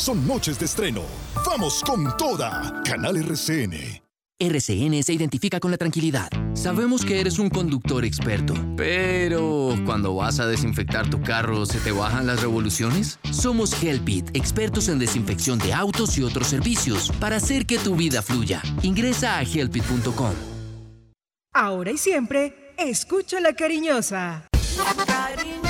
son noches de estreno. Vamos con toda. Canal RCN. RCN se identifica con la tranquilidad. Sabemos que eres un conductor experto, pero cuando vas a desinfectar tu carro, ¿se te bajan las revoluciones? Somos Helpit, expertos en desinfección de autos y otros servicios, para hacer que tu vida fluya. Ingresa a helpit.com. Ahora y siempre, escucha la cariñosa. La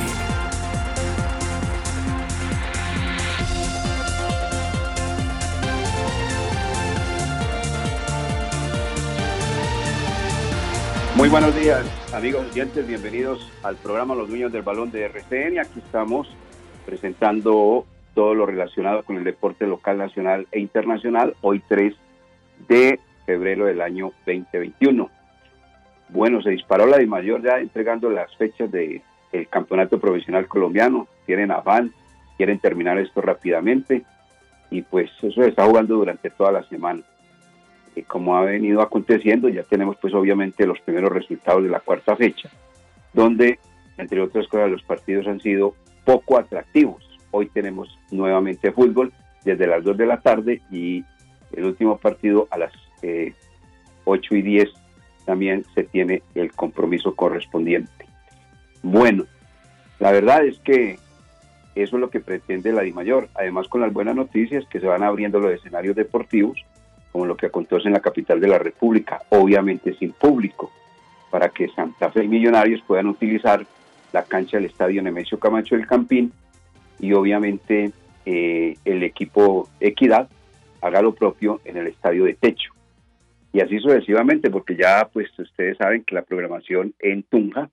Muy buenos días, amigos oyentes. Bienvenidos al programa Los Dueños del Balón de RCN. Aquí estamos presentando todo lo relacionado con el deporte local, nacional e internacional. Hoy 3 de febrero del año 2021. Bueno, se disparó la de mayor ya entregando las fechas del campeonato profesional colombiano. Tienen afán, quieren terminar esto rápidamente y pues eso se está jugando durante toda la semana como ha venido aconteciendo, ya tenemos pues obviamente los primeros resultados de la cuarta fecha, donde entre otras cosas los partidos han sido poco atractivos. Hoy tenemos nuevamente fútbol desde las 2 de la tarde y el último partido a las 8 eh, y 10 también se tiene el compromiso correspondiente. Bueno, la verdad es que eso es lo que pretende la DIMAYOR, además con las buenas noticias que se van abriendo los escenarios deportivos como lo que acontece en la capital de la República, obviamente sin público, para que Santa Fe y Millonarios puedan utilizar la cancha del Estadio Nemesio Camacho del Campín y obviamente eh, el equipo Equidad haga lo propio en el Estadio de Techo. Y así sucesivamente, porque ya pues ustedes saben que la programación en Tunja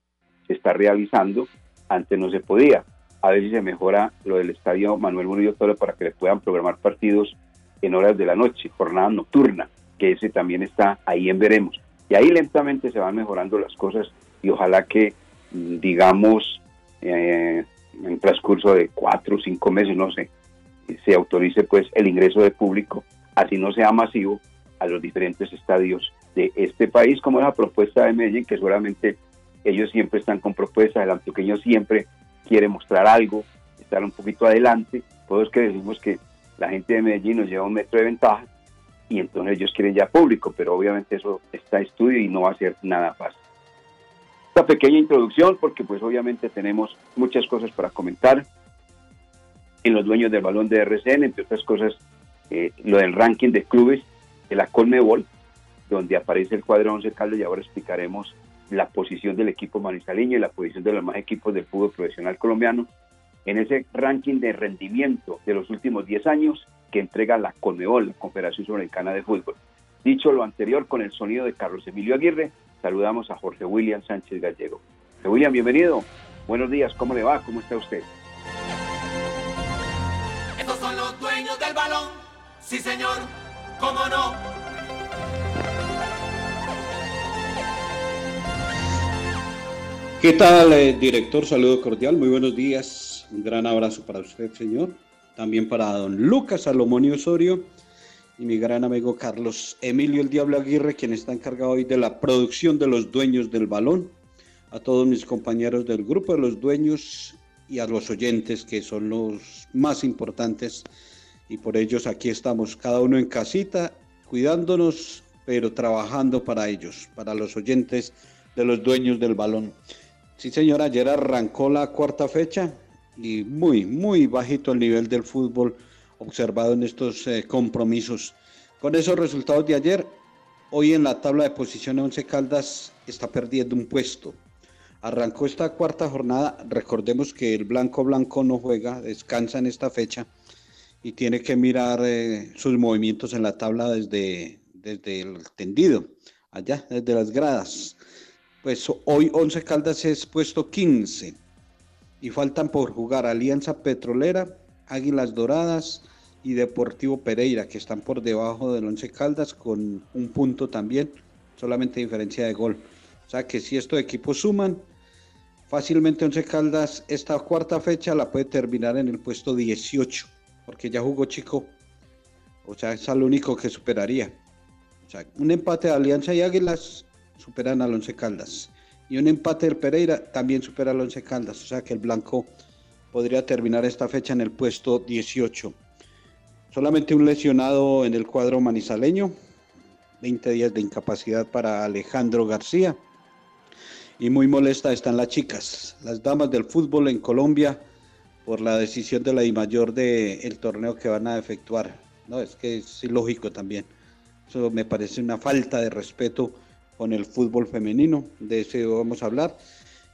se está realizando, antes no se podía. A ver si se mejora lo del Estadio Manuel Murillo Toro para que le puedan programar partidos en horas de la noche, jornada nocturna, que ese también está ahí en veremos. Y ahí lentamente se van mejorando las cosas y ojalá que, mm, digamos, eh, en transcurso de cuatro o cinco meses, no sé, se autorice pues el ingreso de público, así no sea masivo, a los diferentes estadios de este país, como la propuesta de Medellín, que seguramente ellos siempre están con propuestas, el antioqueño siempre quiere mostrar algo, estar un poquito adelante, todos que decimos que la gente de Medellín nos lleva un metro de ventaja y entonces ellos quieren ya público, pero obviamente eso está estudio y no va a ser nada fácil. Esta pequeña introducción, porque pues obviamente tenemos muchas cosas para comentar en los dueños del balón de RCN, entre otras cosas, eh, lo del ranking de clubes de la Colmebol, donde aparece el cuadro 11 Caldo y ahora explicaremos la posición del equipo manizaleño y la posición de los más equipos del fútbol profesional colombiano en ese ranking de rendimiento de los últimos 10 años que entrega la CONMEBOL, la Confederación Sudamericana de Fútbol. Dicho lo anterior, con el sonido de Carlos Emilio Aguirre, saludamos a Jorge William Sánchez Gallego. Jorge William, bienvenido. Buenos días, ¿cómo le va? ¿Cómo está usted? Estos son los dueños del balón. Sí, señor, ¿cómo no? ¿Qué tal, eh, director? Saludo cordial, muy buenos días. Un gran abrazo para usted, señor. también para don Lucas Salomón y Osorio y mi gran amigo Carlos Emilio el Diablo Aguirre, quien está encargado hoy de la producción de los dueños del balón, a todos mis compañeros del grupo de los dueños y a los oyentes que son los más importantes y por ellos aquí estamos, cada uno en casita, cuidándonos, pero trabajando para ellos, para los oyentes de los dueños del balón. Sí, señora, ayer arrancó la cuarta fecha y muy, muy bajito el nivel del fútbol observado en estos eh, compromisos. Con esos resultados de ayer, hoy en la tabla de posiciones Once Caldas está perdiendo un puesto. Arrancó esta cuarta jornada, recordemos que el Blanco Blanco no juega, descansa en esta fecha y tiene que mirar eh, sus movimientos en la tabla desde, desde el tendido, allá, desde las gradas. Pues hoy Once Caldas es puesto 15 y faltan por jugar Alianza Petrolera, Águilas Doradas y Deportivo Pereira, que están por debajo del Once Caldas con un punto también, solamente diferencia de gol. O sea que si estos equipos suman, fácilmente Once Caldas esta cuarta fecha la puede terminar en el puesto 18, porque ya jugó Chico. O sea, es el único que superaría. O sea, un empate de Alianza y Águilas superan al Once Caldas. Y un empate del Pereira también supera al Once Caldas. O sea que el Blanco podría terminar esta fecha en el puesto 18. Solamente un lesionado en el cuadro manizaleño, 20 días de incapacidad para Alejandro García. Y muy molesta están las chicas, las damas del fútbol en Colombia por la decisión de la mayor del torneo que van a efectuar. No, es que es ilógico también. Eso me parece una falta de respeto con el fútbol femenino, de eso vamos a hablar.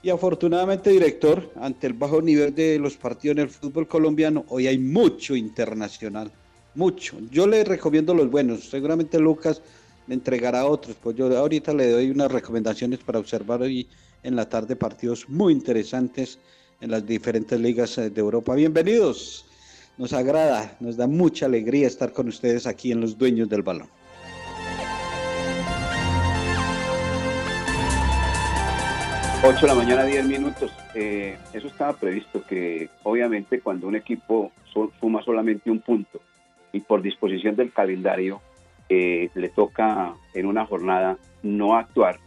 Y afortunadamente, director, ante el bajo nivel de los partidos en el fútbol colombiano, hoy hay mucho internacional, mucho. Yo le recomiendo los buenos, seguramente Lucas me entregará otros, pues yo ahorita le doy unas recomendaciones para observar hoy en la tarde partidos muy interesantes en las diferentes ligas eh, de Europa. Bienvenidos, nos agrada, nos da mucha alegría estar con ustedes aquí en Los Dueños del Balón. 8 de la mañana, 10 minutos. Eh, eso estaba previsto, que obviamente cuando un equipo suma solamente un punto y por disposición del calendario eh, le toca en una jornada no actuar,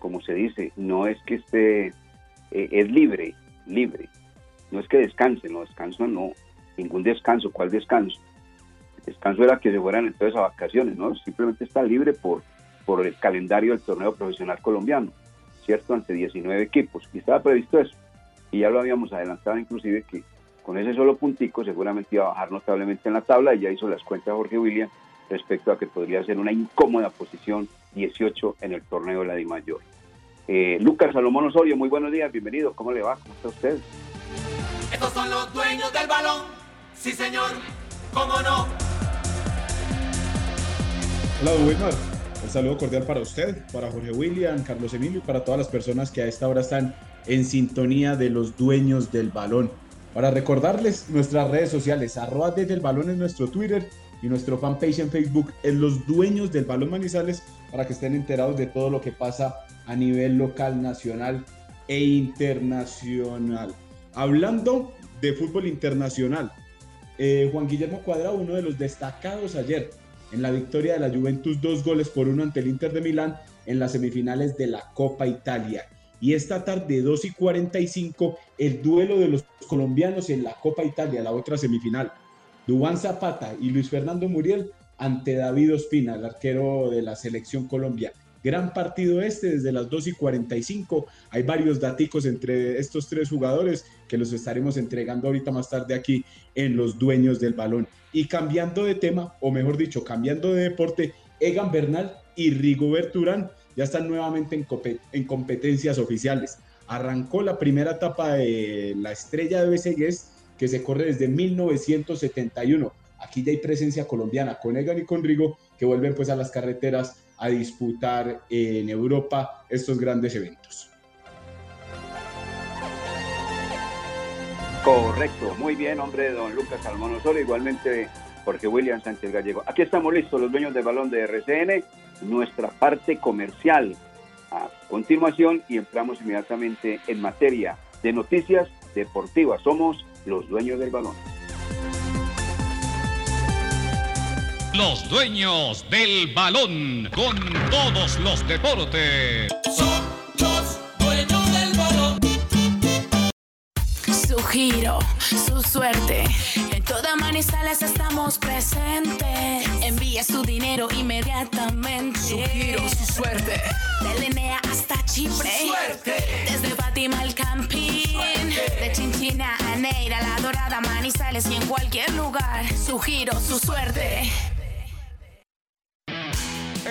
como se dice, no es que esté, eh, es libre, libre. No es que descanse, no descanso, no, ningún descanso, ¿cuál descanso? El descanso era que se fueran entonces a vacaciones, ¿no? Simplemente está libre por, por el calendario del torneo profesional colombiano. ¿Cierto? Ante 19 equipos. Y estaba previsto eso. Y ya lo habíamos adelantado inclusive que con ese solo puntico seguramente iba a bajar notablemente en la tabla y ya hizo las cuentas Jorge William respecto a que podría ser una incómoda posición 18 en el torneo de la DIMAYOR. Eh, Lucas Salomón Osorio, muy buenos días, bienvenido. ¿Cómo le va? ¿Cómo está usted? Estos son los dueños del balón. Sí, señor. ¿Cómo no? Hola, Wilmar. Un saludo cordial para usted, para Jorge William, Carlos Emilio y para todas las personas que a esta hora están en sintonía de los dueños del balón. Para recordarles nuestras redes sociales, arroba desde el balón es nuestro Twitter y nuestro fanpage en Facebook es los dueños del balón Manizales para que estén enterados de todo lo que pasa a nivel local, nacional e internacional. Hablando de fútbol internacional, eh, Juan Guillermo Cuadrado, uno de los destacados ayer en la victoria de la Juventus dos goles por uno ante el Inter de Milán en las semifinales de la Copa Italia. Y esta tarde, 2 y 45, el duelo de los colombianos en la Copa Italia, la otra semifinal. Dubán Zapata y Luis Fernando Muriel ante David Ospina, el arquero de la selección Colombia. Gran partido este desde las 2 y 45. Hay varios daticos entre estos tres jugadores que los estaremos entregando ahorita más tarde aquí en Los Dueños del Balón. Y cambiando de tema, o mejor dicho, cambiando de deporte, Egan Bernal y Rigobert Urán ya están nuevamente en, en competencias oficiales. Arrancó la primera etapa de la estrella de Besegués que se corre desde 1971. Aquí ya hay presencia colombiana con Egan y con Rigo que vuelven pues a las carreteras a disputar en Europa estos grandes eventos. Correcto, muy bien, hombre, don Lucas Salmón igualmente Jorge William Sánchez Gallego. Aquí estamos listos, los dueños del balón de RCN, nuestra parte comercial. A continuación, y entramos inmediatamente en materia de noticias deportivas. Somos los dueños del balón. Los dueños del balón con todos los deportes. Los dueños del balón. Su giro, su suerte. En toda Manizales estamos presentes. Envía su dinero inmediatamente. Su giro, su suerte. De Linea hasta Chipre. Suerte. Desde Fátima al Campín. De Chinchina a Neira, La Dorada, Manizales y en cualquier lugar. Su giro, su suerte.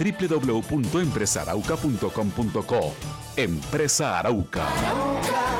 www.empresarauca.com.co. Empresa Arauca.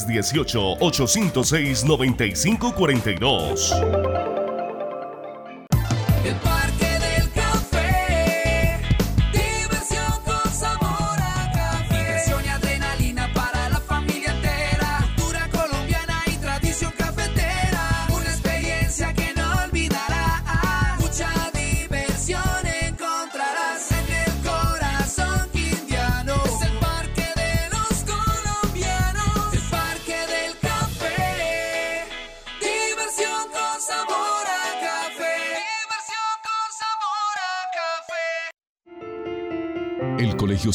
318-806-9542.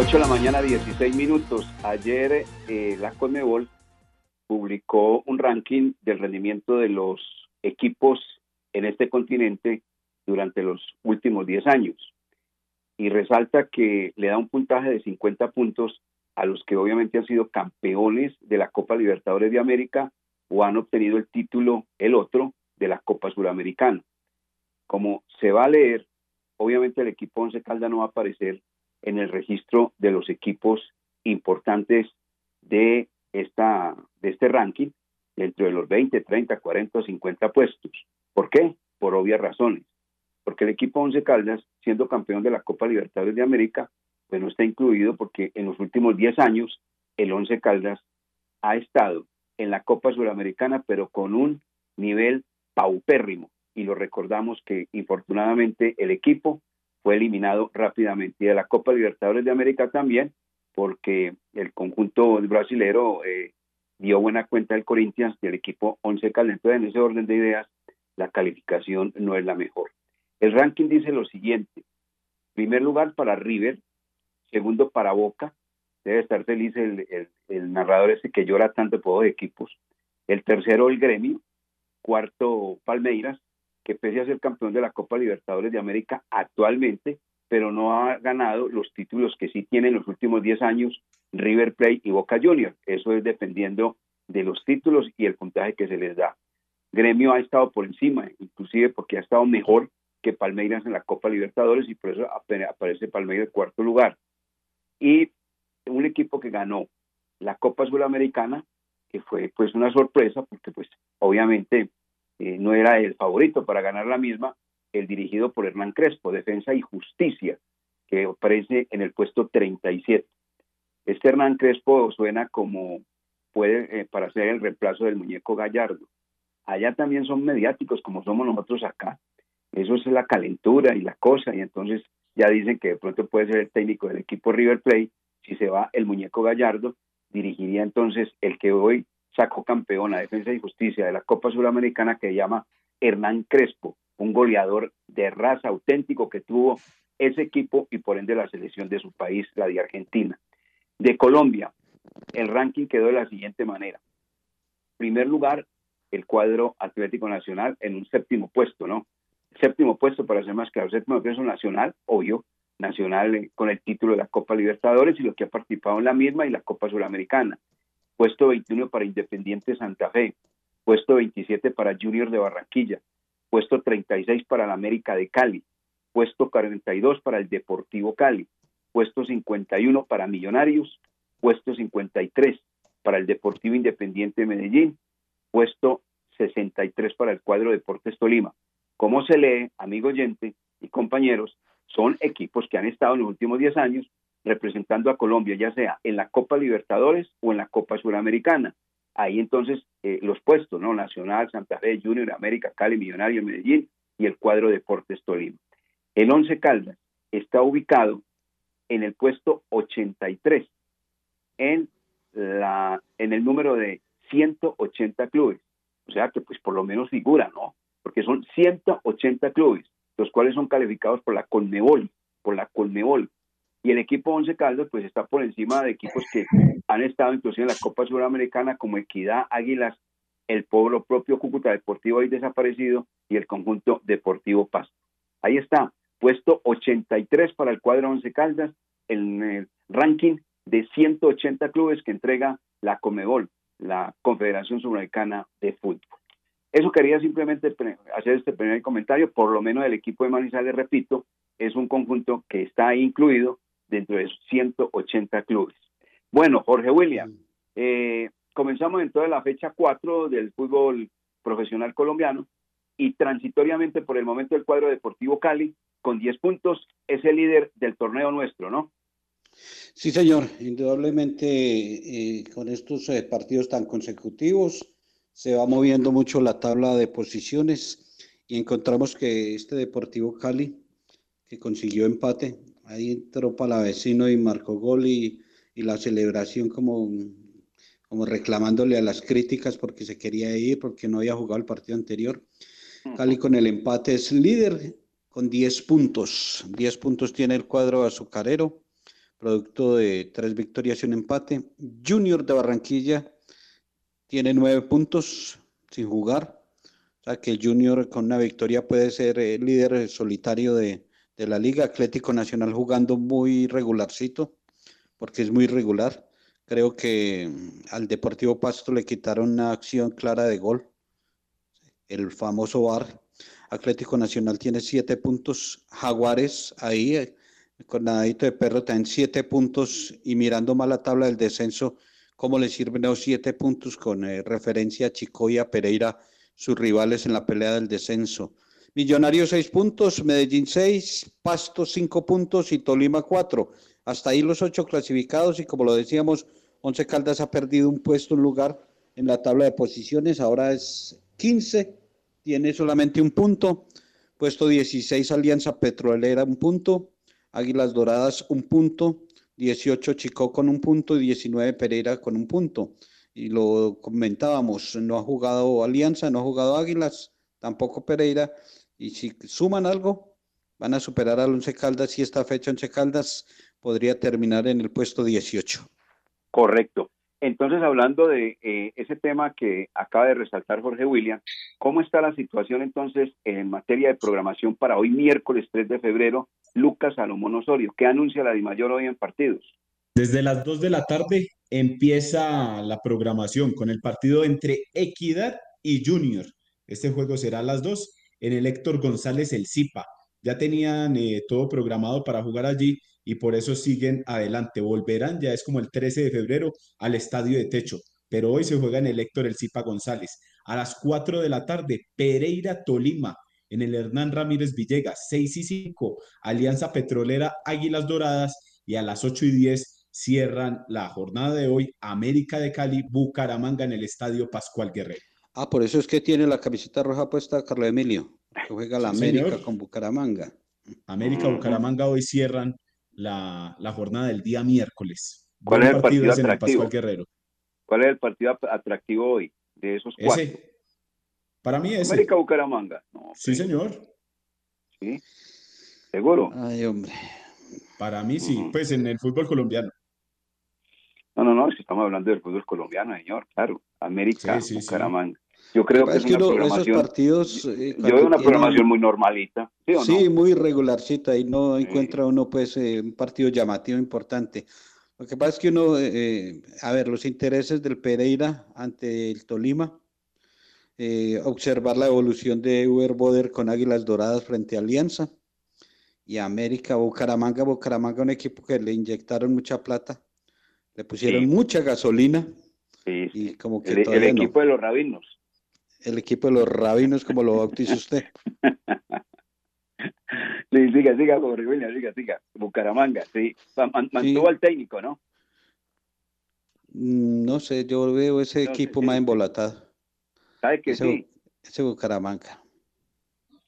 8 de la mañana, 16 minutos. Ayer eh, la Conmebol publicó un ranking del rendimiento de los equipos en este continente durante los últimos 10 años. Y resalta que le da un puntaje de 50 puntos a los que obviamente han sido campeones de la Copa Libertadores de América o han obtenido el título, el otro, de la Copa Suramericana. Como se va a leer, obviamente el equipo Once Calda no va a aparecer en el registro de los equipos importantes de, esta, de este ranking dentro de los 20, 30, 40 o 50 puestos. ¿Por qué? Por obvias razones. Porque el equipo Once Caldas, siendo campeón de la Copa Libertadores de América, pues no está incluido porque en los últimos 10 años el Once Caldas ha estado en la Copa Suramericana, pero con un nivel paupérrimo. Y lo recordamos que infortunadamente el equipo fue eliminado rápidamente. Y de la Copa Libertadores de América también, porque el conjunto brasilero eh, dio buena cuenta del Corinthians y el equipo 11 Caldas. Entonces, en ese orden de ideas, la calificación no es la mejor. El ranking dice lo siguiente. Primer lugar para River, segundo para Boca, debe estar feliz el, el, narrador ese que llora tanto por dos equipos. El tercero, el Gremio, cuarto, Palmeiras, que pese a ser campeón de la Copa Libertadores de América actualmente, pero no ha ganado los títulos que sí tiene en los últimos 10 años River Plate y Boca Juniors. Eso es dependiendo de los títulos y el puntaje que se les da. Gremio ha estado por encima, inclusive porque ha estado mejor que Palmeiras en la Copa Libertadores y por eso aparece Palmeiras en cuarto lugar. Y un equipo que ganó la Copa Sudamericana, que fue pues una sorpresa porque pues obviamente eh, no era el favorito para ganar la misma, el dirigido por Hernán Crespo, Defensa y Justicia, que aparece en el puesto 37. Este Hernán Crespo suena como puede eh, para ser el reemplazo del muñeco Gallardo. Allá también son mediáticos como somos nosotros acá. Eso es la calentura y la cosa, y entonces ya dicen que de pronto puede ser el técnico del equipo River Plate. Si se va el muñeco Gallardo, dirigiría entonces el que hoy sacó campeón a Defensa y Justicia de la Copa Suramericana que llama Hernán Crespo, un goleador de raza auténtico que tuvo ese equipo y por ende la selección de su país, la de Argentina. De Colombia, el ranking quedó de la siguiente manera. Primer lugar, el cuadro Atlético Nacional en un séptimo puesto, ¿no? Séptimo puesto, para ser más claro, séptimo puesto nacional, obvio, nacional eh, con el título de la Copa Libertadores y lo que ha participado en la misma y la Copa Suramericana. Puesto 21 para Independiente Santa Fe, puesto 27 para Junior de Barranquilla, puesto 36 para la América de Cali, puesto 42 para el Deportivo Cali, puesto 51 para Millonarios, puesto 53 para el Deportivo Independiente de Medellín, puesto 63 para el cuadro Deportes Tolima. Como se lee, amigo oyente y compañeros, son equipos que han estado en los últimos 10 años representando a Colombia, ya sea en la Copa Libertadores o en la Copa Suramericana. Ahí entonces eh, los puestos, ¿no? Nacional, Santa Fe, Junior, América, Cali, Millonario, Medellín y el cuadro Deportes Tolima. El Once Caldas está ubicado en el puesto 83 en, la, en el número de 180 clubes. O sea que pues por lo menos figura, ¿no? Porque son 180 clubes, los cuales son calificados por la Colmebol, por la Colmebol. Y el equipo Once Caldas pues está por encima de equipos que han estado inclusive en la Copa Sudamericana como Equidad, Águilas, el pueblo propio Cúcuta Deportivo ahí desaparecido y el conjunto Deportivo Pasto. Ahí está, puesto 83 para el cuadro Once Caldas en el ranking de 180 clubes que entrega la Comebol, la Confederación Sudamericana de Fútbol. Eso quería simplemente hacer este primer comentario, por lo menos el equipo de Manizales, repito, es un conjunto que está incluido dentro de 180 clubes. Bueno, Jorge William, eh, comenzamos en toda la fecha 4 del fútbol profesional colombiano y transitoriamente por el momento el cuadro deportivo Cali con 10 puntos es el líder del torneo nuestro, ¿no? Sí, señor, indudablemente eh, con estos eh, partidos tan consecutivos se va moviendo mucho la tabla de posiciones y encontramos que este Deportivo Cali, que consiguió empate, ahí entró para vecino y marcó gol y, y, la celebración como, como reclamándole a las críticas porque se quería ir, porque no había jugado el partido anterior. Cali con el empate es líder con 10 puntos. 10 puntos tiene el cuadro azucarero producto de tres victorias y un empate. Junior de Barranquilla tiene nueve puntos sin jugar. O sea que Junior con una victoria puede ser el líder solitario de, de la liga. Atlético Nacional jugando muy regularcito, porque es muy regular. Creo que al Deportivo Pasto le quitaron una acción clara de gol, el famoso VAR. Atlético Nacional tiene siete puntos. Jaguares ahí con nadadito de perro en siete puntos y mirando mal la tabla del descenso, ¿cómo le sirven los siete puntos con eh, referencia a Chico y a Pereira, sus rivales en la pelea del descenso? Millonarios seis puntos, Medellín seis, Pasto cinco puntos y Tolima cuatro. Hasta ahí los ocho clasificados y como lo decíamos, Once Caldas ha perdido un puesto, un lugar en la tabla de posiciones, ahora es 15, tiene solamente un punto. Puesto 16 Alianza Petrolera un punto, Águilas Doradas un punto, 18 Chico con un punto y 19 Pereira con un punto. y lo comentábamos, no ha jugado Alianza, no ha jugado Águilas, tampoco Pereira, y si suman algo, van a superar al Once Caldas y esta fecha Once Caldas podría terminar en el puesto 18. Correcto. Entonces, hablando de eh, ese tema que acaba de resaltar Jorge William, ¿cómo está la situación entonces en materia de programación para hoy miércoles 3 de febrero? Lucas Salomón Osorio, ¿qué anuncia la DIMAYOR hoy en partidos? Desde las 2 de la tarde empieza la programación con el partido entre Equidad y Junior. Este juego será a las 2 en el Héctor González El Zipa. Ya tenían eh, todo programado para jugar allí y por eso siguen adelante. Volverán, ya es como el 13 de febrero, al estadio de techo, pero hoy se juega en el Héctor El Zipa González. A las 4 de la tarde, Pereira Tolima, en el Hernán Ramírez Villegas, 6 y 5, Alianza Petrolera Águilas Doradas, y a las 8 y 10 cierran la jornada de hoy, América de Cali, Bucaramanga en el Estadio Pascual Guerrero. Ah, por eso es que tiene la camiseta roja puesta Carlos Emilio, que juega la Sí, América señor. con Bucaramanga. América, Bucaramanga hoy cierran la, la jornada del día miércoles. ¿Cuál Buen es el partido es en el atractivo? Pascual Guerrero. ¿Cuál es el partido atractivo hoy de esos cuatro? Ese, para mí ese. América Bucaramanga. No, Sí, señor. sí. ¿Seguro? Ay, hombre. Para mí sí, pues en el fútbol colombiano. No, no, no, si estamos hablando del fútbol colombiano, señor, claro. América, Sí, sí, sí. Bucaramanga. Yo creo que Es es que una uno- esos programación. partidos. eh, Yo veo una tienen- programación muy normalita. ¿Sí o no? Sí, muy regularcita, y no encuentra uno pues eh, un partido llamativo importante. Lo que pasa es que uno, eh, a ver, los intereses del Pereira ante el Tolima, eh, observar la evolución de Uber Boder con Águilas Doradas frente a Alianza y América, Bucaramanga, Bucaramanga, un equipo que le inyectaron mucha plata, le pusieron Sí. mucha gasolina Sí, y como que El, no. equipo de los rabinos. El equipo de los rabinos, como lo bautiza usted. Sí, siga, siga, William, siga, siga. Bucaramanga, sí. Man- man- mantuvo al técnico, ¿no? Mm, No sé, yo veo ese No equipo sí. más embolatado. ¿Sabe que Ese, sí? ese Bucaramanga.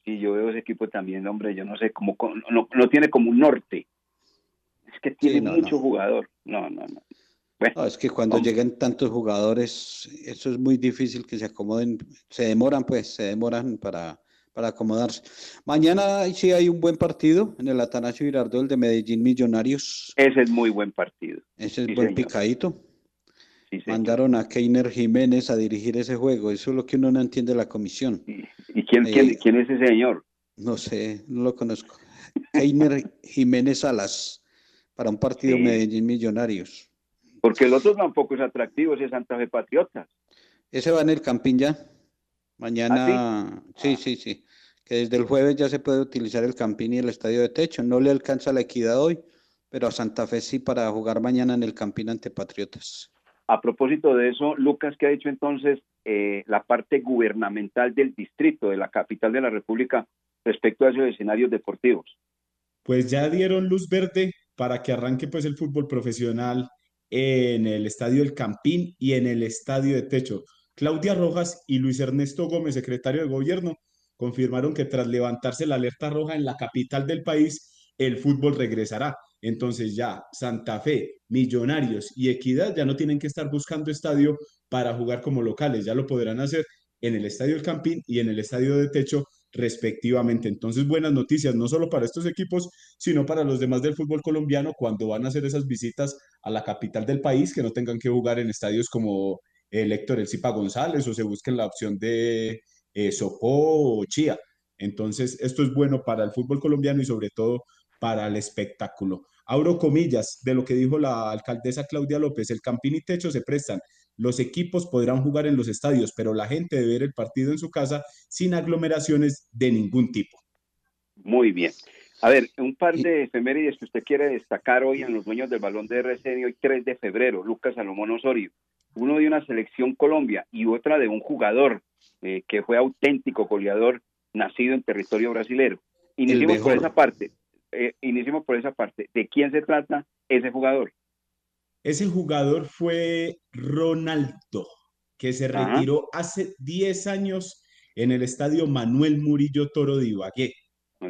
Sí, yo veo ese equipo también, hombre, yo no sé, como no, no tiene como un norte. Es que tiene no, mucho jugador. No, no, no. No, es que cuando hombre. llegan tantos jugadores, eso es muy difícil que se acomoden, se demoran pues, se demoran para, para acomodarse. Mañana sí hay un buen partido en el Atanasio Girardot, el de Medellín Millonarios. Ese es muy buen partido. Ese es Sí, buen señor. picadito. Sí. Mandaron a Keiner Jiménez a dirigir ese juego, eso es lo que uno no entiende de la comisión. ¿Y quién, Eh, quién, quién es ese señor? No sé, no lo conozco. Keiner Jiménez Salas, para un partido Sí. Medellín Millonarios. Porque el otro tampoco es atractivo, ese es Santa Fe Patriotas. Ese va en el Campín ya. Mañana, sí, sí, sí. Que desde el jueves ya se puede utilizar el Campín y el estadio de techo. No le alcanza la equidad hoy, pero a Santa Fe sí para jugar mañana en el Campín ante Patriotas. A propósito de eso, Lucas, ¿qué ha dicho entonces eh, la parte gubernamental del distrito, de la capital de la República, respecto a esos escenarios deportivos? Pues ya dieron luz verde para que arranque pues el fútbol profesional en el Estadio El Campín y en el Estadio de Techo. Claudia Rojas y Luis Ernesto Gómez, secretario de gobierno, confirmaron que tras levantarse la alerta roja en la capital del país, el fútbol regresará. Entonces ya Santa Fe, Millonarios y Equidad ya no tienen que estar buscando estadio para jugar como locales, ya lo podrán hacer en el Estadio El Campín y en el Estadio de Techo respectivamente. Entonces, buenas noticias, no solo para estos equipos, sino para los demás del fútbol colombiano cuando van a hacer esas visitas a la capital del país, que no tengan que jugar en estadios como el Héctor El Zipa González o se busquen la opción de eh, Sopó o Chía. Entonces, esto es bueno para el fútbol colombiano y sobre todo para el espectáculo. Abro comillas de lo que dijo la alcaldesa Claudia López, el Campín y Techo se prestan. Los equipos podrán jugar en los estadios, pero la gente debe ver el partido en su casa sin aglomeraciones de ningún tipo. Muy bien. A ver, un par de efemérides que usted quiere destacar hoy en los dueños del balón de RCN, hoy 3 de febrero, Lucas Salomón Osorio. Uno de una selección Colombia y otra de un jugador eh, que fue auténtico goleador nacido en territorio brasilero. Iniciemos por esa parte. Eh, iniciemos por esa parte. ¿De quién se trata ese jugador? Ese jugador fue Ronaldo, que se Ajá. retiró hace 10 años en el estadio Manuel Murillo Toro de Ibagué.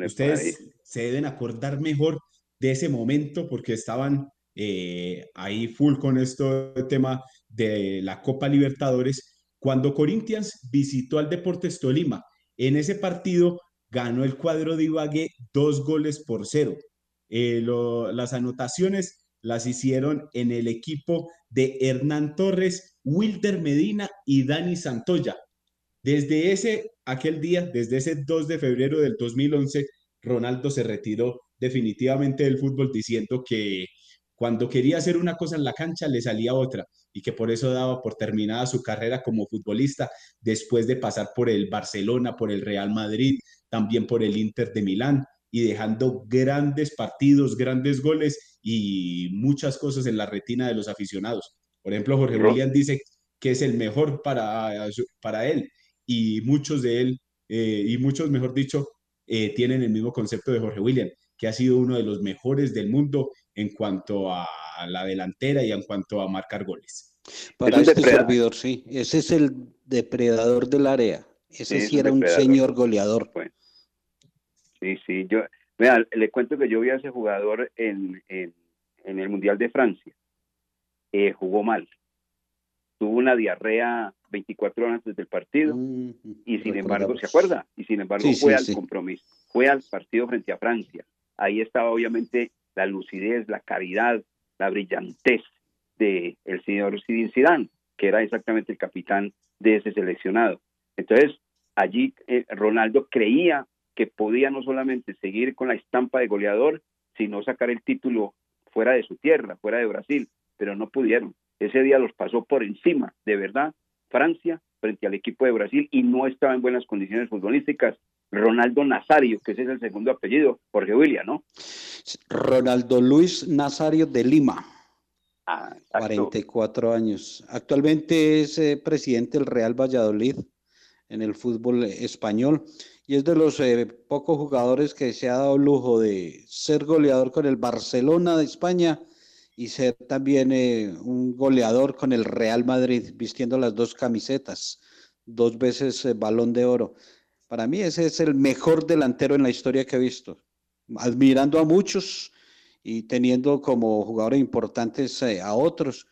Ustedes se deben acordar mejor de ese momento porque estaban eh, ahí full con esto tema de la Copa Libertadores, cuando Corinthians visitó al Deportes Tolima. En ese partido ganó el cuadro de Ibagué dos goles por cero. Eh, lo- las anotaciones las hicieron en el equipo de Hernán Torres, Wilder Medina y Dani Santoya. Desde ese, aquel día, desde ese 2 de febrero del 2011, Ronaldo se retiró definitivamente del fútbol diciendo que cuando quería hacer una cosa en la cancha le salía otra y que por eso daba por terminada su carrera como futbolista después de pasar por el Barcelona, por el Real Madrid, también por el Inter de Milán y dejando grandes partidos, grandes goles y muchas cosas en la retina de los aficionados. Por ejemplo, Jorge William dice que es el mejor para, para él y muchos de él, eh, y muchos, mejor dicho, eh, tienen el mismo concepto de Jorge William, que ha sido uno de los mejores del mundo en cuanto a la delantera y en cuanto a marcar goles. Para un este depredador. servidor, sí. Ese es el depredador del área. Ese Sí, es era un señor goleador. Sí, sí, yo, vea, le cuento que yo vi a ese jugador en, en, en el Mundial de Francia. Eh, jugó mal. Tuvo una diarrea 24 horas antes del partido y sin embargo, ¿se acuerda? Y sin embargo Sí, fue sí, al sí. compromiso, fue al partido frente a Francia. Ahí estaba obviamente la lucidez, la caridad, la brillantez de el señor Zinedine Zidane, que era exactamente el capitán de ese seleccionado. Entonces, allí eh, Ronaldo creía que podía no solamente seguir con la estampa de goleador, sino sacar el título fuera de su tierra, fuera de Brasil, pero no pudieron. Ese día los pasó por encima, de verdad, Francia frente al equipo de Brasil y no estaba en buenas condiciones futbolísticas. Ronaldo Nazario, que ese es el segundo apellido, Jorge William, ¿no? Ronaldo Luis Nazario de Lima, Ah, 44 años. Actualmente es eh, presidente del Real Valladolid en el fútbol español y es de los eh, pocos jugadores que se ha dado lujo de ser goleador con el Barcelona de España y ser también eh, un goleador con el Real Madrid, vistiendo las dos camisetas, dos veces eh, balón de oro. Para mí ese es el mejor delantero en la historia que he visto, admirando a muchos y teniendo como jugadores importantes a otros,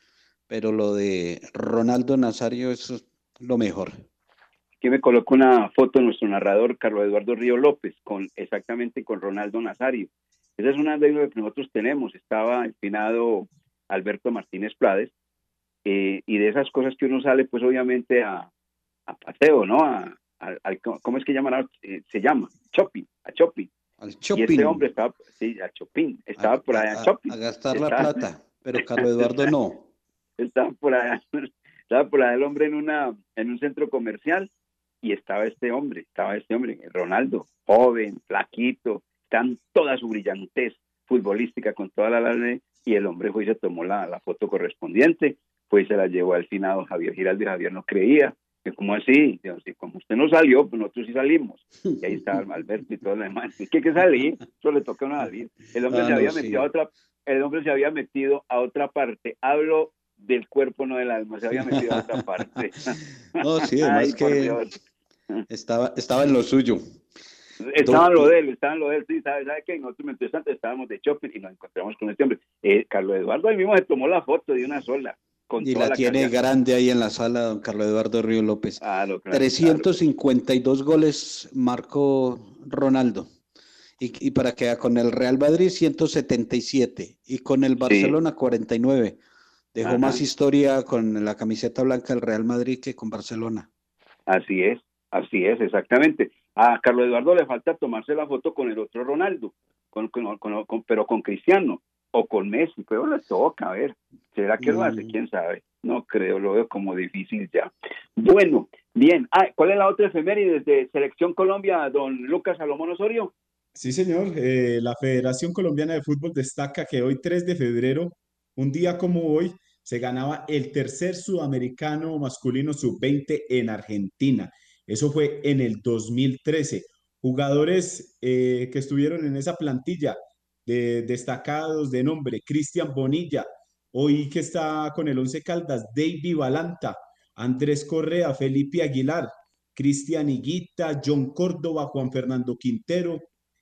pero lo de Ronaldo Nazario es lo mejor. Aquí me colocó una foto de nuestro narrador, Carlos Eduardo Río López, con exactamente con Ronaldo Nazario. Esa es una deuda que nosotros tenemos. Estaba el finado Alberto Martínez Prades, eh, y de esas cosas que uno sale, pues obviamente a, a paseo, ¿no? A, a- al- ¿Cómo es que llaman? Eh, se llama shopping, a shopping. Al Y este hombre estaba, sí, a shopping, estaba por allá a, a shopping. a gastar la plata, pero Carlos Eduardo no. estaba por allá, estaba por allá el hombre en una, en un centro comercial y estaba este hombre, estaba este hombre, Ronaldo, joven, flaquito, tan toda su brillantez futbolística con toda la lana y el hombre fue y se tomó la, la foto correspondiente, pues se la llevó al finado Javier Giraldo y Javier no creía, que como así, como usted no salió, pues nosotros sí salimos, y ahí estaba el Alberto y todo lo demás, es que que salir, eso le toca a uno salir, el hombre Ah, se no, había sí. metido a otra, el hombre se había metido a otra parte, hablo del cuerpo, no del alma, se había metido a otra parte. No, sí, además Ay, que. Estaba, estaba en lo suyo. Estaba en lo de él, estaba en lo de él, sí, ¿sabe, sabe qué? Nosotros mientras tanto estábamos de shopping y nos encontramos con este hombre. Eh, Carlos Eduardo ahí mismo se tomó la foto de una sola. Con Y la tiene grande ahí en la sala, don Carlos Eduardo Río López. Claro, claro, 352 goles marcó Ronaldo. Y, y para que con el Real Madrid 177 y con el Barcelona 49. Dejó Ajá. más historia con la camiseta blanca del Real Madrid que con Barcelona. Así es, así es, exactamente. A Carlos Eduardo le falta tomarse la foto con el otro Ronaldo, con, con- con- con- pero con Cristiano o con Messi, pero le toca, a ver, ¿será que lo hace? Mm. ¿Quién sabe? No creo, lo veo como difícil ya. Bueno, bien, ah, ¿cuál es la otra efeméride de Selección Colombia, don Lucas Salomón Osorio? Sí, señor. Eh, la Federación Colombiana de Fútbol destaca que hoy, 3 de febrero, un día como hoy, se ganaba el tercer sudamericano masculino sub-20 en Argentina. Eso fue en el 2013. Jugadores eh, que estuvieron en esa plantilla de, destacados de nombre, Cristian Bonilla, hoy que está con el Once Caldas, David Balanta, Andrés Correa, Felipe Aguilar, Cristian Higuita, John Córdoba, Juan Fernando Quintero,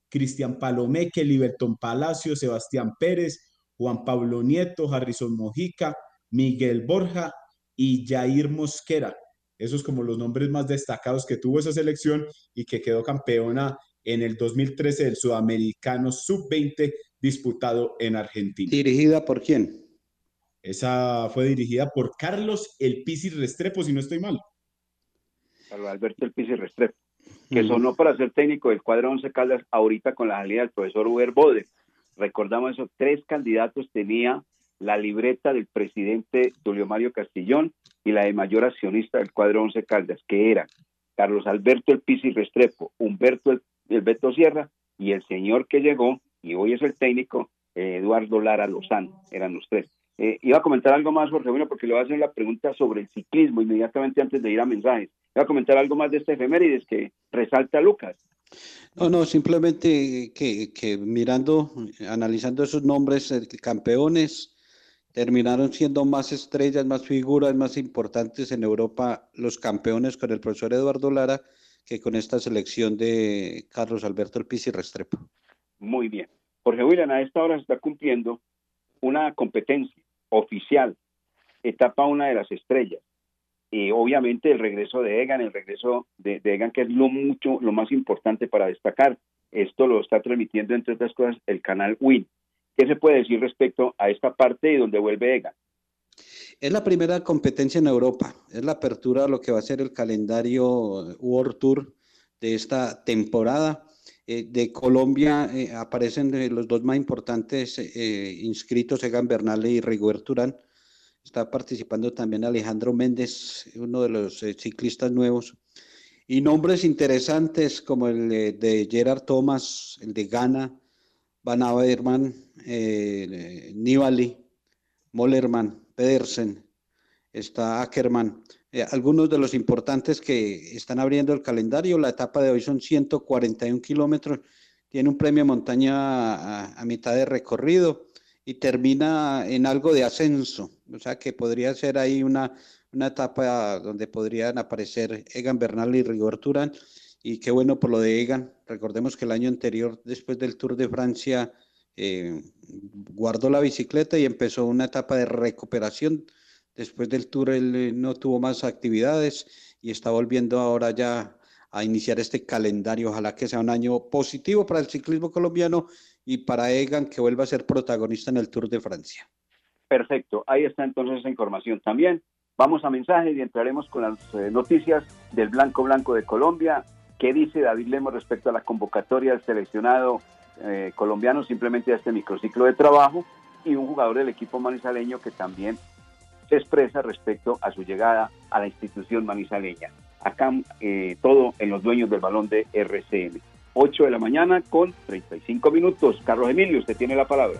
Cristian Palomeque, Liberton Palacio, Sebastián Pérez, Juan Pablo Nieto, Harrison Mojica, Miguel Borja y Jair Mosquera. Esos como los nombres más destacados que tuvo esa selección y que quedó campeona en el 2013 del Sudamericano Sub-20 disputado en Argentina. ¿Dirigida por quién? Esa fue dirigida por Carlos El Pisi Restrepo, si no estoy mal. Carlos Alberto El Pisi Restrepo, que sonó para ser técnico del cuadro 11 Caldas ahorita con la salida del profesor Uber Bode. Recordamos eso, tres candidatos tenía la libreta del presidente Julio Mario Castillón y la de mayor accionista del cuadro 11 Caldas, que eran Carlos Alberto El Pisi Restrepo, Humberto El, el Beto Sierra y el señor que llegó, y hoy es el técnico, eh, Eduardo Lara Lozano, eran los tres. Eh, iba a comentar algo más, Jorge Bueno, porque le voy a hacer la pregunta sobre el ciclismo inmediatamente antes de ir a mensajes. Iba a comentar algo más de este efemérides que resalta Lucas. No, no, simplemente que, que mirando, analizando esos nombres, campeones, terminaron siendo más estrellas, más figuras, más importantes en Europa los campeones con el profesor Eduardo Lara que con esta selección de Carlos Alberto El Pisi Restrepo. Muy bien. Jorge William, a esta hora se está cumpliendo una competencia oficial, etapa una de las estrellas. Y obviamente el regreso de Egan, el regreso de, de, Egan, que es lo mucho, lo más importante para destacar. Esto lo está transmitiendo, entre otras cosas, el canal WIN. ¿Qué se puede decir respecto a esta parte y donde vuelve Egan? Es la primera competencia en Europa, es la apertura a lo que va a ser el calendario World Tour de esta temporada. Eh, de Colombia eh, aparecen los dos más importantes eh, inscritos, Egan Bernal y Rigoberto Urán. Está participando también Alejandro Méndez, uno de los ciclistas nuevos. Y nombres interesantes como el de Gerard Thomas, el de Ghana, Van Averman, Nibali, Mollerman, Pedersen, está Ackerman. Eh, algunos de los importantes que están abriendo el calendario, la etapa de hoy son 141 kilómetros, tiene un premio montaña a, a, mitad de recorrido y termina en algo de ascenso, o sea que podría ser ahí una, una etapa donde podrían aparecer Egan Bernal y Rigor Turán, y qué bueno por lo de Egan, recordemos que el año anterior, después del Tour de Francia, eh, guardó la bicicleta y empezó una etapa de recuperación. Después del tour él eh, no tuvo más actividades y está volviendo ahora ya a iniciar este calendario. Ojalá que sea un año positivo para el ciclismo colombiano y para Egan que vuelva a ser protagonista en el Tour de Francia. Perfecto, ahí está entonces esa información también. Vamos a mensajes y entraremos con las eh, noticias del Blanco Blanco de Colombia. ¿Qué dice David Lemos respecto a la convocatoria del seleccionado eh, colombiano simplemente a este microciclo de trabajo y un jugador del equipo manizaleño que también se expresa respecto a su llegada a la institución manizaleña. Acá eh, todo en los dueños del balón de RCN. 8 de la mañana con 35 minutos. Carlos Emilio, usted tiene la palabra.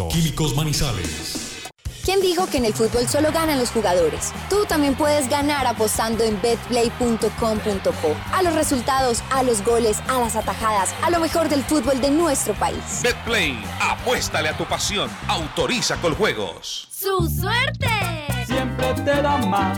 Químicos Manizales. ¿Quién dijo que en el fútbol solo ganan los jugadores? Tú también puedes ganar apostando en betplay.com.co. A los resultados, a los goles, a las atajadas, a lo mejor del fútbol de nuestro país. Betplay, apuéstale a tu pasión. Autoriza con juegos. ¡Su suerte! Siempre te da más.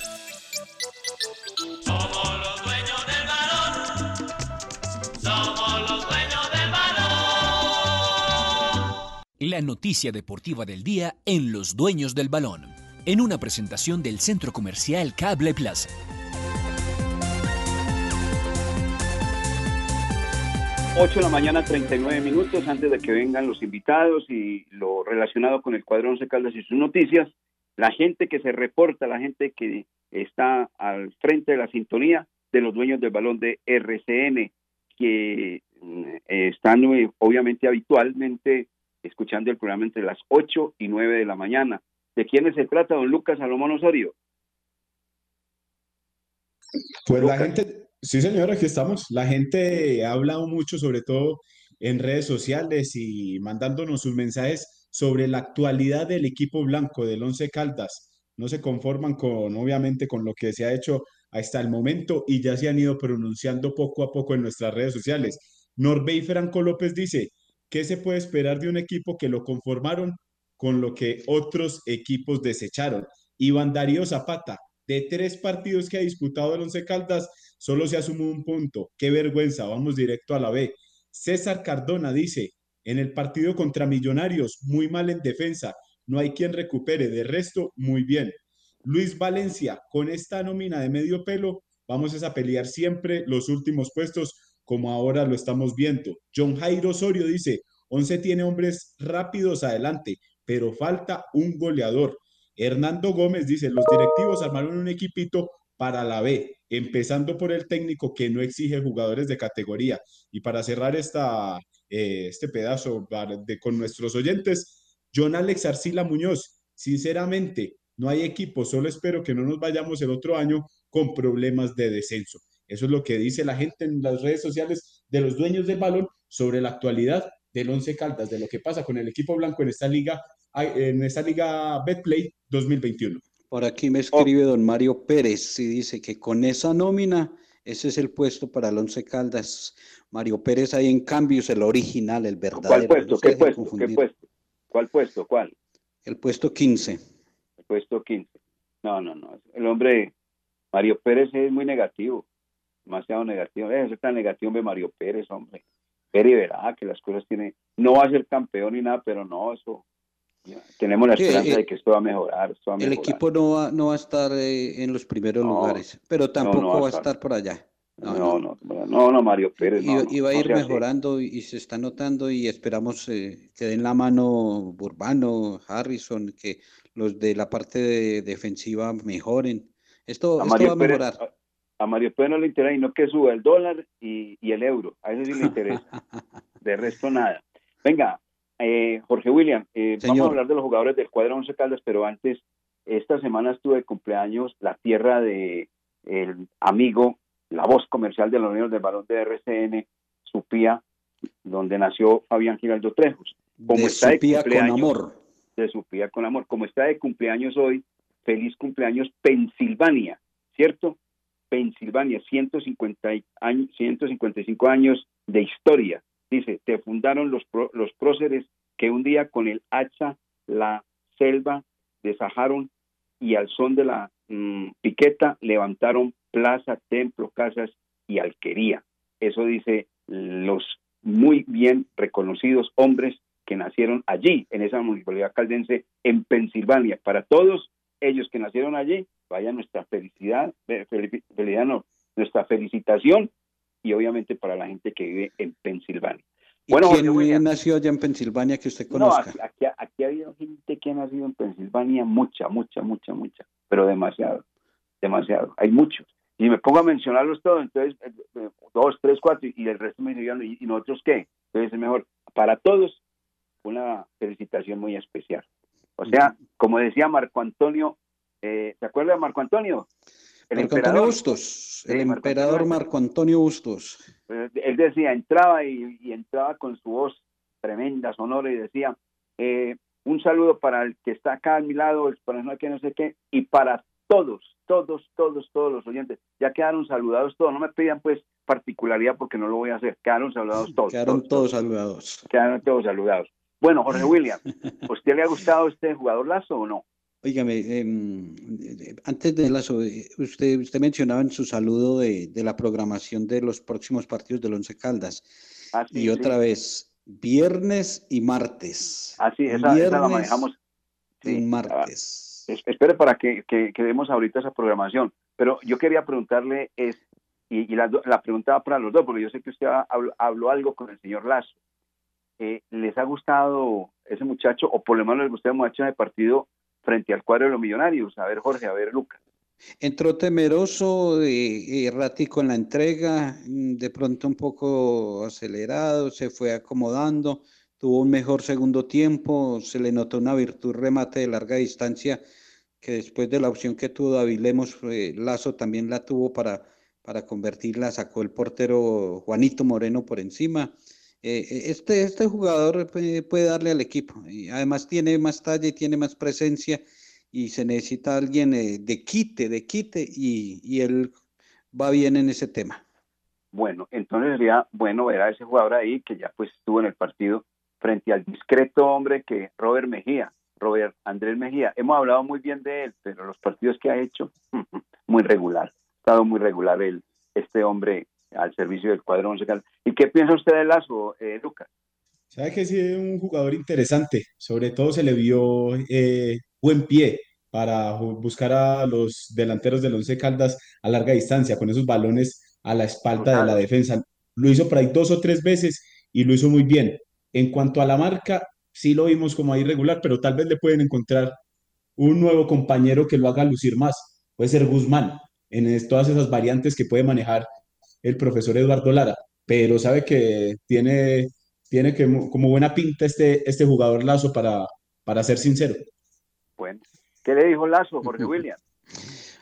La noticia deportiva del día en Los Dueños del Balón, en una presentación del Centro Comercial Cable Plaza. Ocho de la mañana, 39 minutos antes de que vengan los invitados y lo relacionado con el cuadro Once Caldas y sus noticias. La gente que se reporta, la gente que está al frente de la sintonía de los dueños del balón de RCN, que mm, están eh, obviamente habitualmente escuchando el programa entre las 8 y 9 de la mañana. ¿De quiénes se trata, don Lucas Salomón Osorio? Pues la gente, sí señor, aquí estamos. La gente ha hablado mucho, sobre todo en redes sociales y mandándonos sus mensajes sobre la actualidad del equipo blanco del Once Caldas. No se conforman con, obviamente, con lo que se ha hecho hasta el momento y ya se han ido pronunciando poco a poco en nuestras redes sociales. Norbey Franco López dice, ¿qué se puede esperar de un equipo que lo conformaron con lo que otros equipos desecharon? Iván Darío Zapata, de tres partidos que ha disputado el Once Caldas, solo se asume un punto. Qué vergüenza, vamos directo a la B. César Cardona dice, en el partido contra Millonarios, muy mal en defensa, no hay quien recupere, de resto, muy bien. Luis Valencia, con esta nómina de medio pelo, vamos a pelear siempre los últimos puestos, como ahora lo estamos viendo. John Jairo Osorio dice, Once tiene hombres rápidos adelante, pero falta un goleador. Hernando Gómez dice, los directivos armaron un equipito para la B, empezando por el técnico que no exige jugadores de categoría. Y para cerrar esta, eh, este pedazo de, con nuestros oyentes, John Alex Arcila Muñoz, sinceramente, no hay equipo, solo espero que no nos vayamos el otro año con problemas de descenso. Eso es lo que dice la gente en las redes sociales de los dueños del balón sobre la actualidad del Once Caldas, de lo que pasa con el equipo blanco en esta liga, en esta liga Betplay 2021. Por aquí me escribe don Mario Pérez y dice que con esa nómina, ese es el puesto para el Once Caldas. Mario Pérez ahí en cambio es el original, el verdadero. ¿Cuál puesto? no ¿Qué puesto? ¿Qué puesto? ¿Cuál puesto? ¿Cuál? El puesto 15. El puesto 15. No, no, no. El hombre, Mario Pérez es muy negativo. Demasiado negativo. Eso es tan negativo de Mario Pérez, hombre. Pérez verá que las cosas tienen. No va a ser campeón ni nada, pero no, eso. ya, tenemos la Sí, esperanza eh, de que esto va a mejorar. Va a El mejorar. equipo no va, no va a estar eh, en los primeros No, lugares, pero no tampoco va a va a estar. estar por allá. No, no, no, no, no, Mario Pérez. no, Iba, no, iba a no ir hace. mejorando y, se está notando y esperamos eh, que den la mano Burbano, Harrison, que los de la parte de- defensiva mejoren. Esto, esto va a Pérez, mejorar. a, a Mario Pérez no le interesa, sino que suba el dólar y, y el euro. A eso sí le interesa. De resto, nada. Venga, eh, Jorge William, eh, vamos a hablar de los jugadores del cuadro Once Caldas, pero antes, esta semana estuve de cumpleaños la tierra de el amigo, la voz comercial de los niños del balón de RCN, Supía, donde nació Fabián Giraldo Trejos. Como De está de Supía con amor. de Supía con amor. Como está de cumpleaños hoy, feliz cumpleaños Pensilvania, ¿cierto? Pensilvania, 150 y- años, 155 años de historia. Dice, te fun- fundaron los, los próceres que un día con el hacha la selva desajaron y al son de la mm, piqueta levantaron plaza, templo, casas y alquería. Eso dice los muy bien reconocidos hombres que nacieron allí, en esa municipalidad caldense, en Pensilvania. Para todos ellos que nacieron allí, vaya nuestra felicidad, felicidad no, nuestra felicitación y obviamente para la gente que vive en Pensilvania. Bueno, ¿Quién nació allá en Pensilvania que usted conozca? No, aquí, aquí, ha habido gente que ha nacido en Pensilvania, mucha, mucha, mucha, mucha, pero demasiado, demasiado. Hay muchos. Y me pongo a mencionarlos todos, entonces, eh, eh, dos, tres, cuatro, y el resto me dirían, ¿y nosotros qué? Entonces es mejor. Para todos, una felicitación muy especial. O sea, como decía Marco Antonio, eh, ¿se acuerda de Marco Antonio? El Marco Antonio Bustos, el emperador Marco Antonio Bustos. Pues, él decía, entraba y, entraba con su voz tremenda, sonora, y decía, eh, un saludo para el que está acá a mi lado, para no que no sé qué, y para todos, todos, todos, todos los oyentes. Ya quedaron saludados todos, no me pidan pues particularidad porque no lo voy a hacer, quedaron saludados todos. Quedaron todos, saludados. Quedaron todos saludados. Bueno, Jorge William, ¿usted le ha gustado este jugador Lazo o no? Óigame, em, antes de Lazo, usted, usted mencionaba en su saludo de, la programación de los próximos partidos del Once Caldas. Y otra vez, viernes y martes. Así, esa, esa la manejamos. Sí, martes. Ah, espere para que, que, demos ahorita esa programación. Pero yo quería preguntarle, es, y, la, la, pregunta para los dos, porque yo sé que usted habló, algo con el señor Lazo. Eh, ¿Les ha gustado ese muchacho, o por lo menos les gustó el muchacho de partido frente al cuadro de los millonarios. A ver, Jorge, a ver, Lucas. Entró temeroso, y errático en la entrega, mm, de pronto un poco acelerado, se fue acomodando, tuvo un mejor segundo tiempo, se le notó una virtud remate de larga distancia, que después de la opción que tuvo David Lemos, eh, Lazo también la tuvo para, para convertirla, sacó el portero Juanito Moreno por encima. Eh, eh, este, este jugador puede, darle al equipo. Y además tiene más talla y tiene más presencia y se necesita alguien eh, de quite, de quite y, él va bien en ese tema. Bueno, entonces sería bueno ver a ese jugador ahí que ya pues estuvo en el partido frente al discreto hombre que Robert Mejía, Robert Andrés Mejía. Hemos hablado muy bien de él, pero los partidos que ha hecho, muy regular. Ha estado muy regular el, este hombre al servicio del cuadro musical. ¿Y qué piensa usted de Lazo, eh, Lucas? Sabe que sí es un jugador interesante, sobre todo se le vio eh, buen pie para buscar a los delanteros del Once Caldas a larga distancia, con esos balones a la espalda de la defensa. Lo hizo por ahí dos o tres veces y lo hizo muy bien. En cuanto a la marca, sí lo vimos como ahí regular, pero tal vez le pueden encontrar un nuevo compañero que lo haga lucir más. Puede ser Guzmán, en todas esas variantes que puede manejar el profesor Eduardo Lara, pero sabe que tiene, tiene que, como buena pinta este, este jugador Lazo para, para ser sincero. Bueno, ¿qué le dijo Lazo, Jorge William?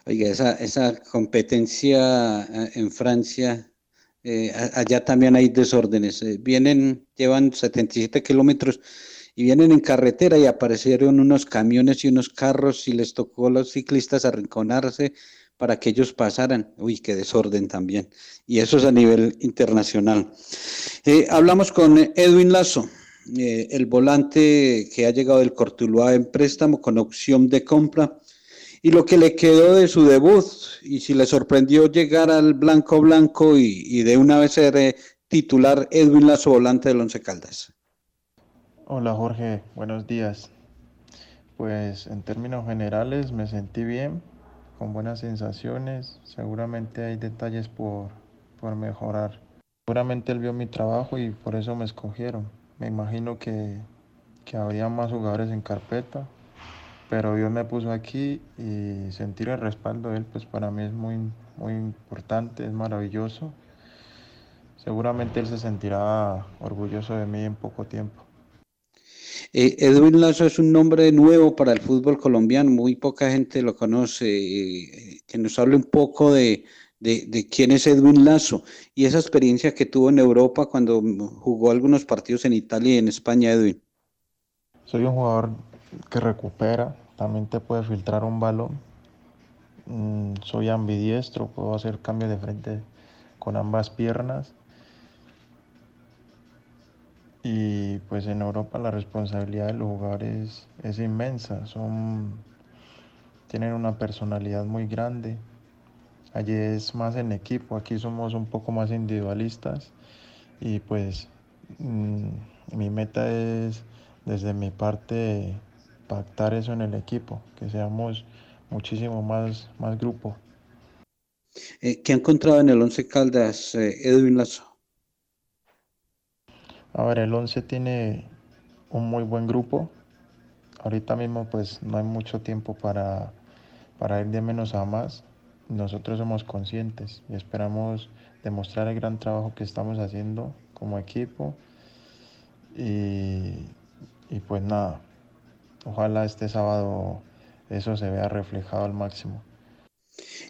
Oiga, esa, esa competencia eh, en Francia, eh, allá también hay desórdenes. Eh, vienen, llevan 77 kilómetros y vienen en carretera y aparecieron unos camiones y unos carros y les tocó a los ciclistas arrinconarse para que ellos pasaran. Uy, qué desorden también. Y eso es a nivel internacional. Eh, hablamos con Edwin Lazo, eh, el volante que ha llegado del Cortuluá en préstamo con opción de compra. Y lo que le quedó de su debut, y si le sorprendió llegar al blanco blanco y, de una vez ser eh, titular Edwin Lazo, volante del Once Caldas. Hola Jorge, buenos días. Pues en términos generales me sentí bien, con buenas sensaciones. Seguramente hay detalles por, por mejorar. Seguramente él vio mi trabajo y por eso me escogieron. Me imagino que, que habría más jugadores en carpeta, pero Dios me puso aquí y sentir el respaldo de él, pues para mí es muy, muy importante, es maravilloso. Seguramente él se sentirá orgulloso de mí en poco tiempo. Eh, Edwin Lazo es un nombre nuevo para el fútbol colombiano, muy poca gente lo conoce. Eh, que nos hable un poco de, quién es Edwin Lazo y esa experiencia que tuvo en Europa cuando jugó algunos partidos en Italia y en España, Edwin. Soy un jugador que recupera, también te puede filtrar un balón. Mm, soy ambidiestro, puedo hacer cambios de frente con ambas piernas y pues en Europa la responsabilidad de los jugadores es inmensa, son, tienen una personalidad muy grande. Allí es más en equipo, aquí somos un poco más individualistas y pues mm, mi meta es desde mi parte pactar eso en el equipo, que seamos muchísimo más, más grupo. Eh, ¿Qué ha encontrado en el Once Caldas, eh, Edwin Lazo? A ver, el 11 tiene un muy buen grupo. Ahorita mismo pues no hay mucho tiempo para, para ir de menos a más. Nosotros somos conscientes y esperamos demostrar el gran trabajo que estamos haciendo como equipo. Y, y pues nada, ojalá este sábado eso se vea reflejado al máximo.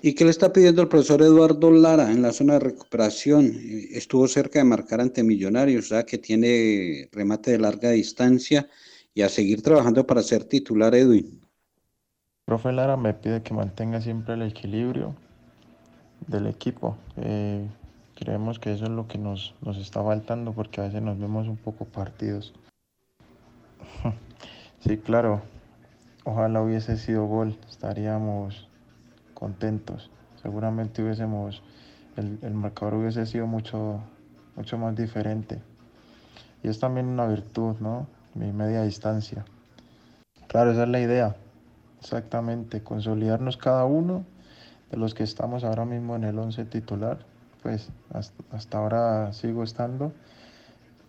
¿Y qué le está pidiendo el profesor Eduardo Lara en la zona de recuperación? Eh, Estuvo cerca de marcar ante Millonarios, ya que tiene remate de larga distancia y a seguir trabajando para ser titular, Edwin. Profe Lara me pide que mantenga siempre el equilibrio del equipo. Eh, creemos que eso es lo que nos, nos está faltando porque a veces nos vemos un poco partidos. sí, claro. Ojalá hubiese sido gol. Estaríamos contentos. Seguramente hubiésemos, el, el, marcador hubiese sido mucho, mucho más diferente. Y es también una virtud, ¿no? Mi media distancia. Claro, esa es la idea. Exactamente, consolidarnos cada uno de los que estamos ahora mismo en el 11 titular. Pues hasta, hasta ahora sigo estando.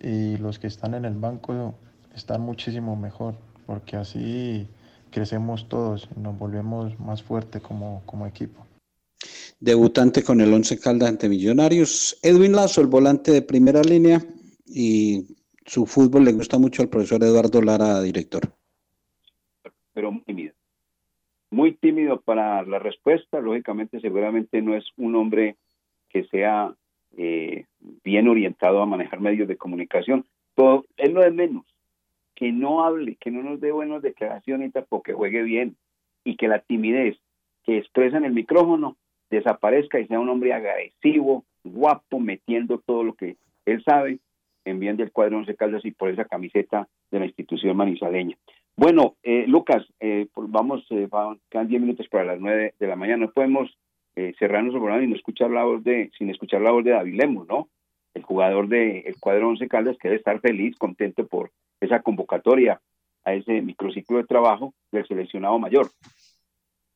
Y los que están en el banco están muchísimo mejor, porque así crecemos todos y nos volvemos más fuertes como, como equipo. Debutante con el Once Caldas ante Millonarios, Edwin Lazo, el volante de primera línea, y su fútbol le gusta mucho al profesor Eduardo Lara, director. Pero muy tímido. Muy tímido para la respuesta, lógicamente seguramente no es un hombre que sea eh, bien orientado a manejar medios de comunicación. Todo, es lo de menos que no hable, que no nos dé buenas declaraciones, tampoco que juegue bien y que la timidez que expresa en el micrófono desaparezca y sea un hombre agresivo, guapo, metiendo todo lo que él sabe en bien del cuadro Once Caldas y por esa camiseta de la institución manizaleña. Bueno, eh, Lucas, eh, pues vamos, eh, quedan 10 minutos para las 9 de la mañana. No podemos eh, cerrar nuestro programa y no escuchar la voz de, sin escuchar la voz de David Lemos, ¿no? El jugador del el cuadro Once Caldas que debe estar feliz, contento por esa convocatoria a ese microciclo de trabajo del seleccionado mayor.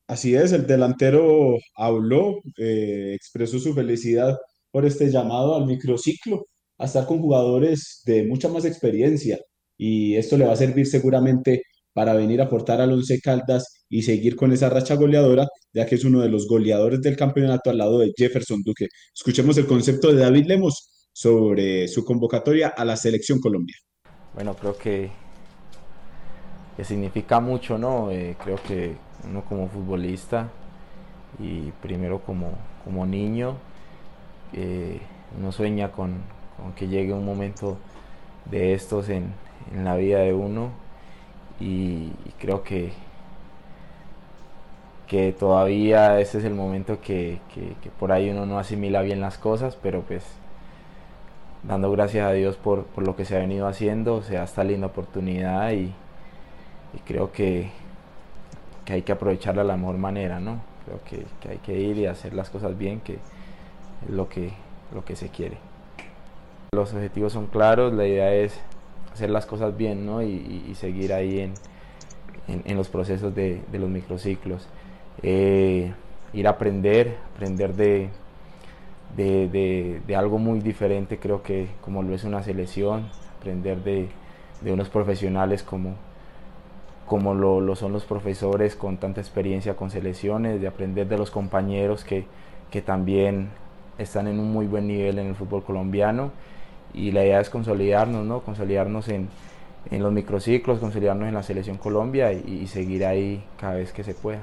Así es, el delantero habló, eh, expresó su felicidad por este llamado al microciclo, a estar con jugadores de mucha más experiencia y esto le va a servir seguramente para venir a aportar al Once Caldas y seguir con esa racha goleadora, ya que es uno de los goleadores del campeonato al lado de Jefferson Duque. Escuchemos el concepto de David Lemos sobre su convocatoria a la selección Colombia. Bueno, creo que, que significa mucho, ¿no? Eh, creo que uno como futbolista y primero como, como niño, eh, uno sueña con, con, que llegue un momento de estos en, en la vida de uno y, creo que, que todavía ese es el momento que, que por ahí uno no asimila bien las cosas, pero pues dando gracias a Dios por, por, lo que se ha venido haciendo, o sea, esta linda oportunidad y, y creo que, que, hay que aprovecharla de la mejor manera, ¿no? Creo que, que, hay que ir y hacer las cosas bien, que es lo que, lo que se quiere. Los objetivos son claros, la idea es hacer las cosas bien, ¿no? Y, y seguir ahí en, en, en, los procesos de, de los microciclos. Eh, ir a aprender, aprender de, de, de, de, algo muy diferente, creo que como lo es una selección, aprender de, de unos profesionales como, como lo, lo, son los profesores con tanta experiencia con selecciones, de aprender de los compañeros que, que también están en un muy buen nivel en el fútbol colombiano y la idea es consolidarnos, ¿no? consolidarnos en, en los microciclos, consolidarnos en la selección Colombia y, y seguir ahí cada vez que se pueda.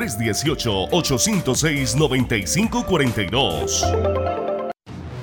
318-806-9542.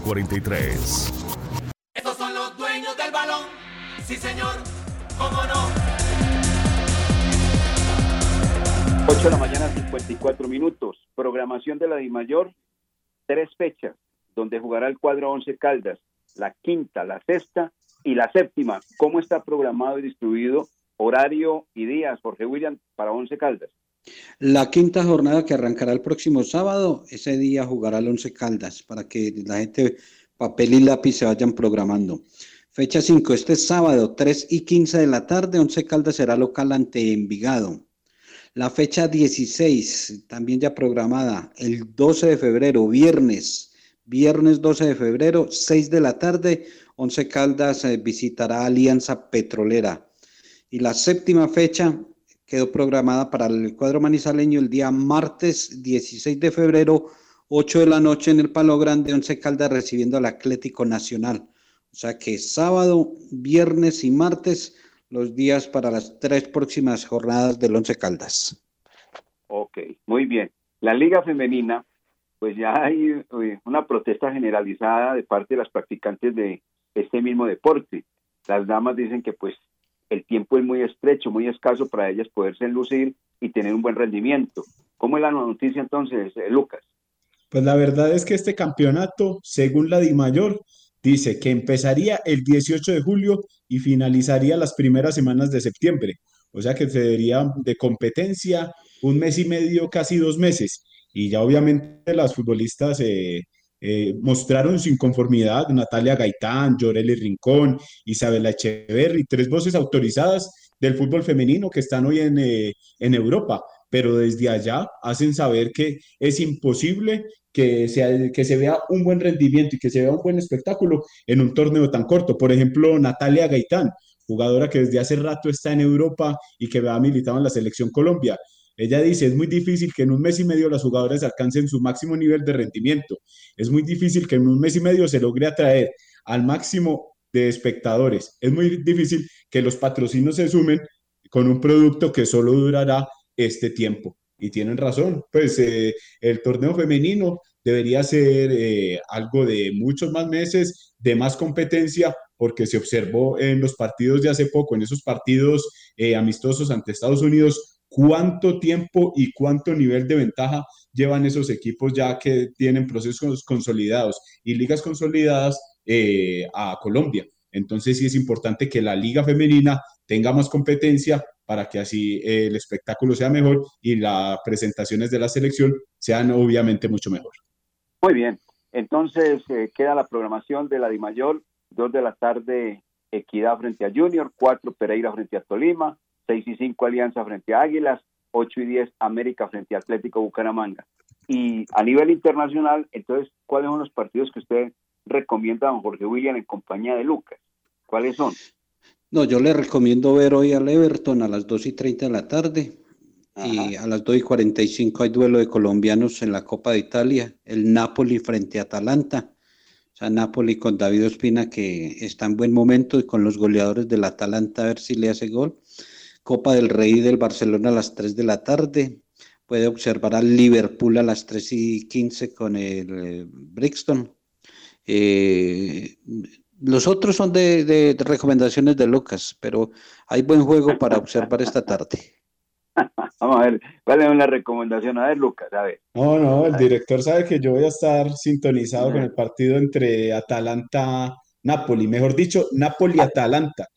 0743. Estos son los dueños del balón. Sí, señor. ¿Cómo no? 8 de la mañana, 54 minutos. Programación de la DIMAYOR, tres fechas, donde jugará el cuadro 11 Caldas, la quinta, la sexta y la séptima. ¿Cómo está programado y distribuido horario y días, Jorge William, para 11 Caldas? La quinta jornada que arrancará el próximo sábado, ese día jugará el Once Caldas para que la gente papel y lápiz se vayan programando. Fecha 5, este sábado, 3 y 15 de la tarde, Once Caldas será local ante Envigado. La fecha 16, también ya programada, el 12 de febrero, viernes, viernes 12 de febrero, 6 de la tarde, Once Caldas eh, visitará Alianza Petrolera. Y la séptima fecha, quedó programada para el cuadro manizaleño el día martes 16 de febrero, 8 de la noche en el Palo Grande, Once Caldas recibiendo al Atlético Nacional. O sea que sábado, viernes y martes, los días para las tres próximas jornadas del Once Caldas. Ok, muy bien. La Liga Femenina, pues ya hay eh, una protesta generalizada de parte de las practicantes de este mismo deporte. Las damas dicen que pues el tiempo es muy estrecho, muy escaso para ellas poderse lucir y tener un buen rendimiento. ¿Cómo es la noticia entonces, eh, Lucas? Pues la verdad es que este campeonato, según la DIMAYOR, dice que empezaría el 18 de julio y finalizaría las primeras semanas de septiembre. O sea que sería de competencia un mes y medio, casi dos meses. Y ya obviamente las futbolistas eh, eh, mostraron su inconformidad. Natalia Gaitán, Yoreli Rincón, Isabela Echeverri, tres voces autorizadas del fútbol femenino que están hoy en, eh, en Europa pero desde allá hacen saber que es imposible que, sea, que se vea un buen rendimiento y que se vea un buen espectáculo en un torneo tan corto. Por ejemplo, Natalia Gaitán, jugadora que desde hace rato está en Europa y que ha militado en la selección Colombia. Ella dice, es muy difícil que en un mes y medio las jugadoras alcancen su máximo nivel de rendimiento. Es muy difícil que en un mes y medio se logre atraer al máximo de espectadores. Es muy difícil que los patrocinios se sumen con un producto que solo durará este tiempo. Y tienen razón, pues eh, el torneo femenino debería ser eh, algo de muchos más meses, de más competencia, porque se observó en los partidos de hace poco, en esos partidos eh, amistosos ante Estados Unidos, cuánto tiempo y cuánto nivel de ventaja llevan esos equipos ya que tienen procesos consolidados y ligas consolidadas a Colombia. Entonces sí es importante que la liga femenina tenga más competencia para que así eh, el espectáculo sea mejor y las presentaciones de la selección sean obviamente mucho mejor. Muy bien, entonces eh, queda la programación de la DIMAYOR, 2 de la tarde Equidad frente a Junior, 4 Pereira frente a Tolima, 6 y 5 Alianza frente a Águilas, 8 y 10 América frente a Atlético Bucaramanga. Y a nivel internacional, entonces, ¿cuáles son los partidos que usted recomienda a don Jorge William en compañía de Lucas? ¿Cuáles son? No, yo le recomiendo ver hoy al Everton a las 2 y 30 de la tarde. Y a las 2 y 45 hay duelo de colombianos en la Copa de Italia, el Napoli frente a Atalanta. O sea, Napoli con David Ospina que está en buen momento y con los goleadores del Atalanta a ver si le hace gol. Copa del Rey del Barcelona a las 3 de la tarde. Puede observar al Liverpool a las 3 y 15 con el eh, Brixton. Eh, los otros son de, de- de recomendaciones de Lucas, pero hay buen juego para observar esta tarde. Vamos a ver, ¿cuál es una recomendación? A ver, Lucas, a ver. No, no, el director sabe que yo voy a estar sintonizado con el partido entre Atalanta-Napoli, mejor dicho, Napoli-Atalanta.